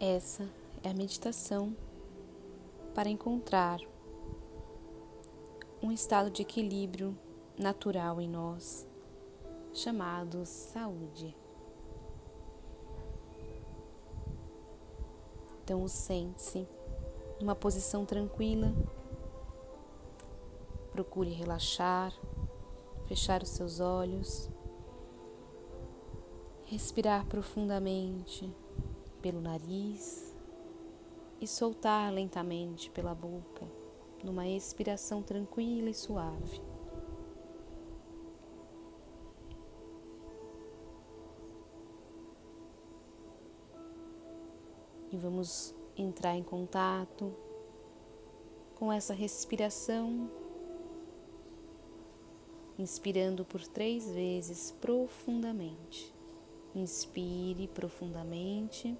Essa é a meditação para encontrar um estado de equilíbrio natural em nós, chamado saúde. Então, sente-se numa posição tranquila. Procure relaxar, fechar os seus olhos, respirar profundamente pelo nariz e soltar lentamente pela boca, numa expiração tranquila e suave. E vamos entrar em contato com essa respiração, inspirando por três vezes profundamente. Inspire profundamente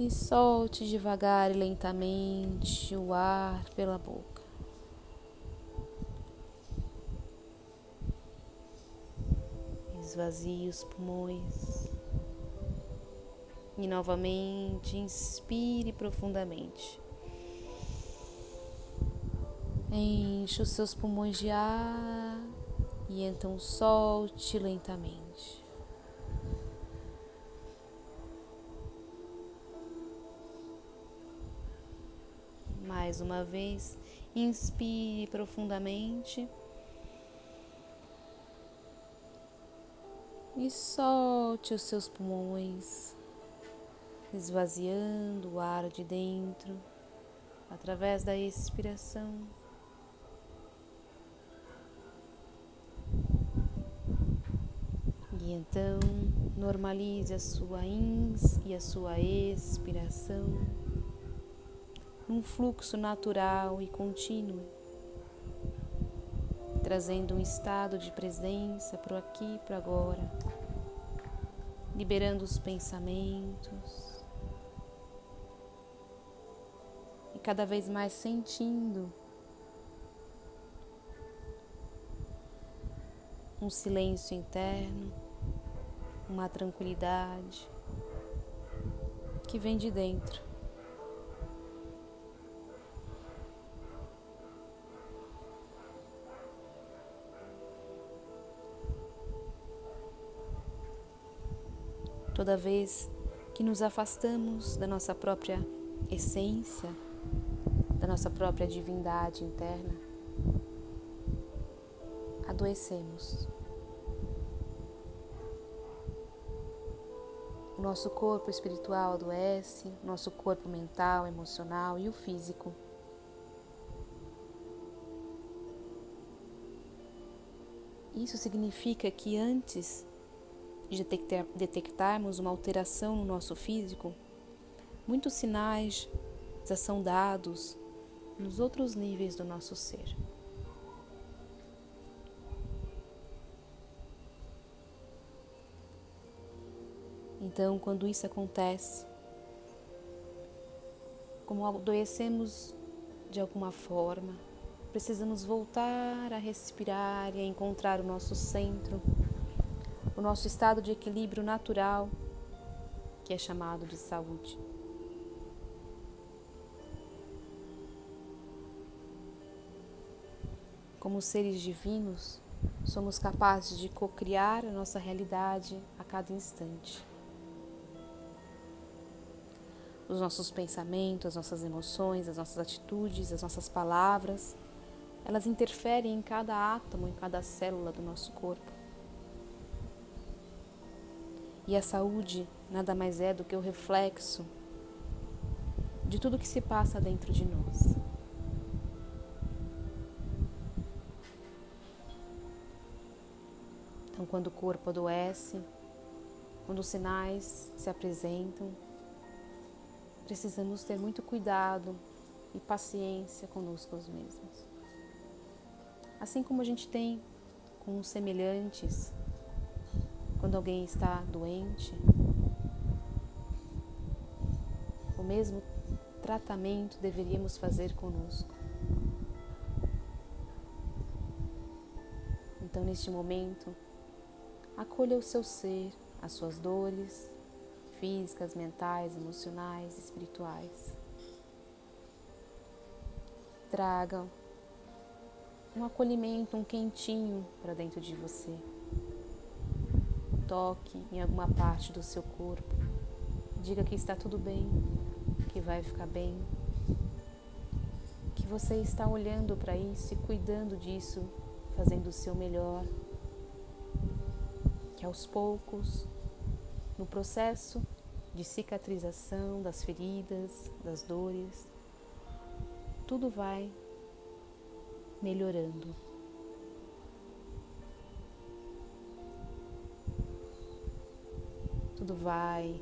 e solte devagar e lentamente o ar pela boca. Esvazie os pulmões. E novamente inspire profundamente. Enche os seus pulmões de ar e então solte lentamente. Mais uma vez, inspire profundamente. E solte os seus pulmões esvaziando o ar de dentro através da expiração. E então normalize a sua ins e a sua expiração num fluxo natural e contínuo, trazendo um estado de presença para o aqui e para agora, liberando os pensamentos cada vez mais sentindo um silêncio interno, uma tranquilidade que vem de dentro. Toda vez que nos afastamos da nossa própria essência, da nossa própria divindade interna, adoecemos. O nosso corpo espiritual adoece, nosso corpo mental, emocional e o físico. Isso significa que antes de detectarmos uma alteração no nosso físico, muitos sinais já são dados nos outros níveis do nosso ser. Então, quando isso acontece, como adoecemos de alguma forma, precisamos voltar a respirar e a encontrar o nosso centro, o nosso estado de equilíbrio natural, que é chamado de saúde. Como seres divinos, somos capazes de co-criar a nossa realidade a cada instante. Os nossos pensamentos, as nossas emoções, as nossas atitudes, as nossas palavras, elas interferem em cada átomo, em cada célula do nosso corpo. E a saúde nada mais é do que o reflexo de tudo que se passa dentro de nós. Então, quando o corpo adoece, quando os sinais se apresentam, precisamos ter muito cuidado e paciência conosco mesmos. Assim como a gente tem com os semelhantes, quando alguém está doente, o mesmo tratamento deveríamos fazer conosco. Então, neste momento, Acolha o seu ser, as suas dores, físicas, mentais, emocionais, espirituais. Traga um acolhimento, um quentinho para dentro de você. Toque em alguma parte do seu corpo. Diga que está tudo bem, que vai ficar bem, que você está olhando para isso e cuidando disso, fazendo o seu melhor. Que aos poucos, no processo de cicatrização das feridas, das dores, tudo vai melhorando. Tudo vai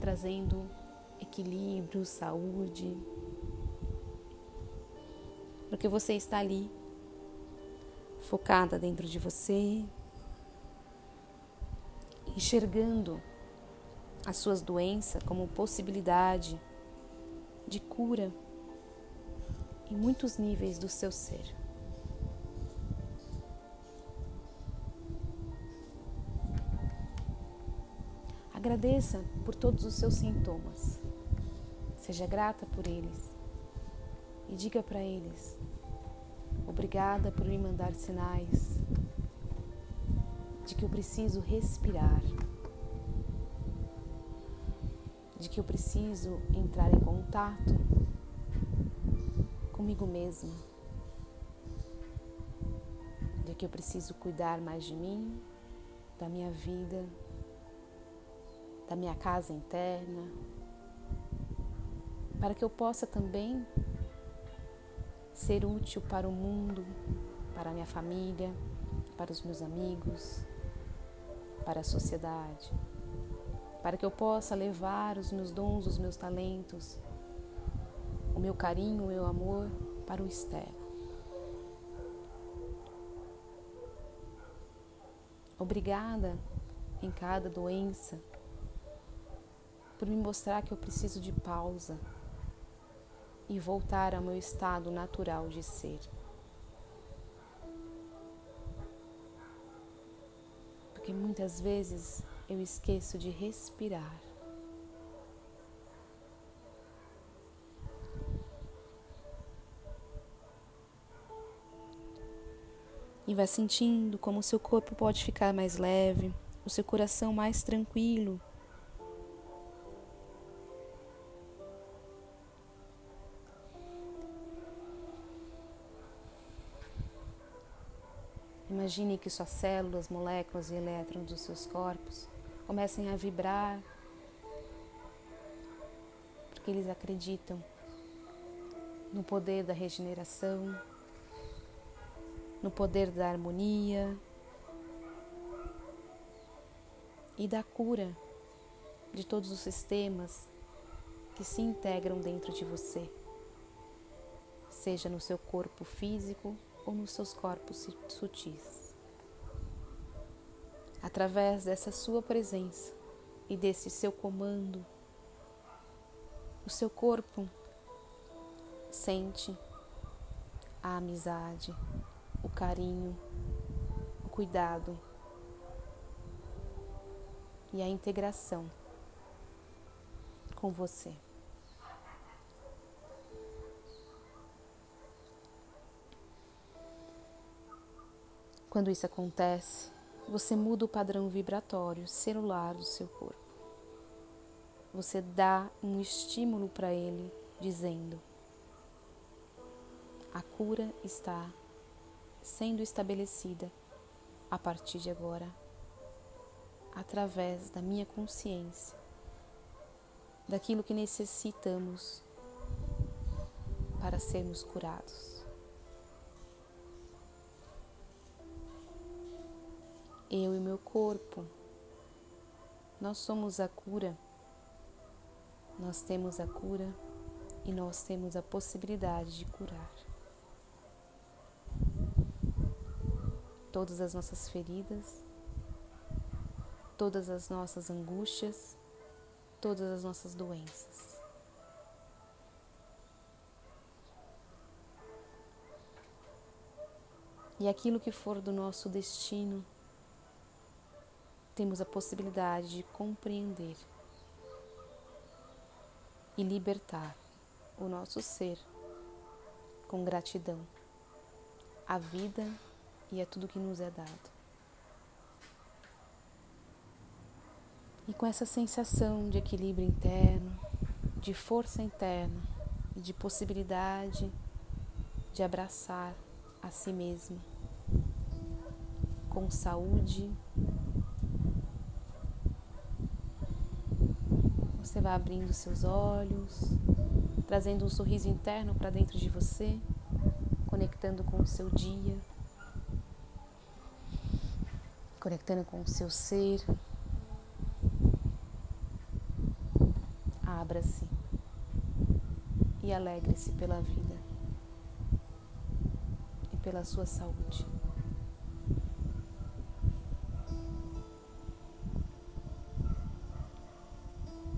trazendo equilíbrio, saúde, porque você está ali, focada dentro de você, enxergando as suas doenças como possibilidade de cura em muitos níveis do seu ser. Agradeça por todos os seus sintomas. Seja grata por eles. E diga para eles: Obrigada por me mandar sinais de que eu preciso respirar, de que eu preciso entrar em contato comigo mesma, de que eu preciso cuidar mais de mim, da minha vida, da minha casa interna, para que eu possa também ser útil para o mundo, para a minha família, para os meus amigos, para a sociedade, para que eu possa levar os meus dons, os meus talentos, o meu carinho, o meu amor para o externo. Obrigada em cada doença por me mostrar que eu preciso de pausa e voltar ao meu estado natural de ser. Porque muitas vezes eu esqueço de respirar. E vai sentindo como o seu corpo pode ficar mais leve, o seu coração mais tranquilo Imagine que suas células, moléculas e elétrons dos seus corpos comecem a vibrar, porque eles acreditam no poder da regeneração, no poder da harmonia e da cura de todos os sistemas que se integram dentro de você, seja no seu corpo físico ou nos seus corpos sutis. Através dessa sua presença e desse seu comando, o seu corpo sente a amizade, o carinho, o cuidado e a integração com você. Quando isso acontece, você muda o padrão vibratório celular do seu corpo. Você dá um estímulo para ele, dizendo: a cura está sendo estabelecida a partir de agora, através da minha consciência, daquilo que necessitamos para sermos curados. Eu e meu corpo. Nós somos a cura. Nós temos a cura e nós temos a possibilidade de curar. Todas as nossas feridas, todas as nossas angústias, todas as nossas doenças. E aquilo que for do nosso destino, temos a possibilidade de compreender e libertar o nosso ser com gratidão à vida e a tudo que nos é dado. E com essa sensação de equilíbrio interno, de força interna e de possibilidade de abraçar a si mesma com saúde. Você vai abrindo seus olhos, trazendo um sorriso interno para dentro de você, conectando com o seu dia, conectando com o seu ser. Abra-se e alegre-se pela vida e pela sua saúde.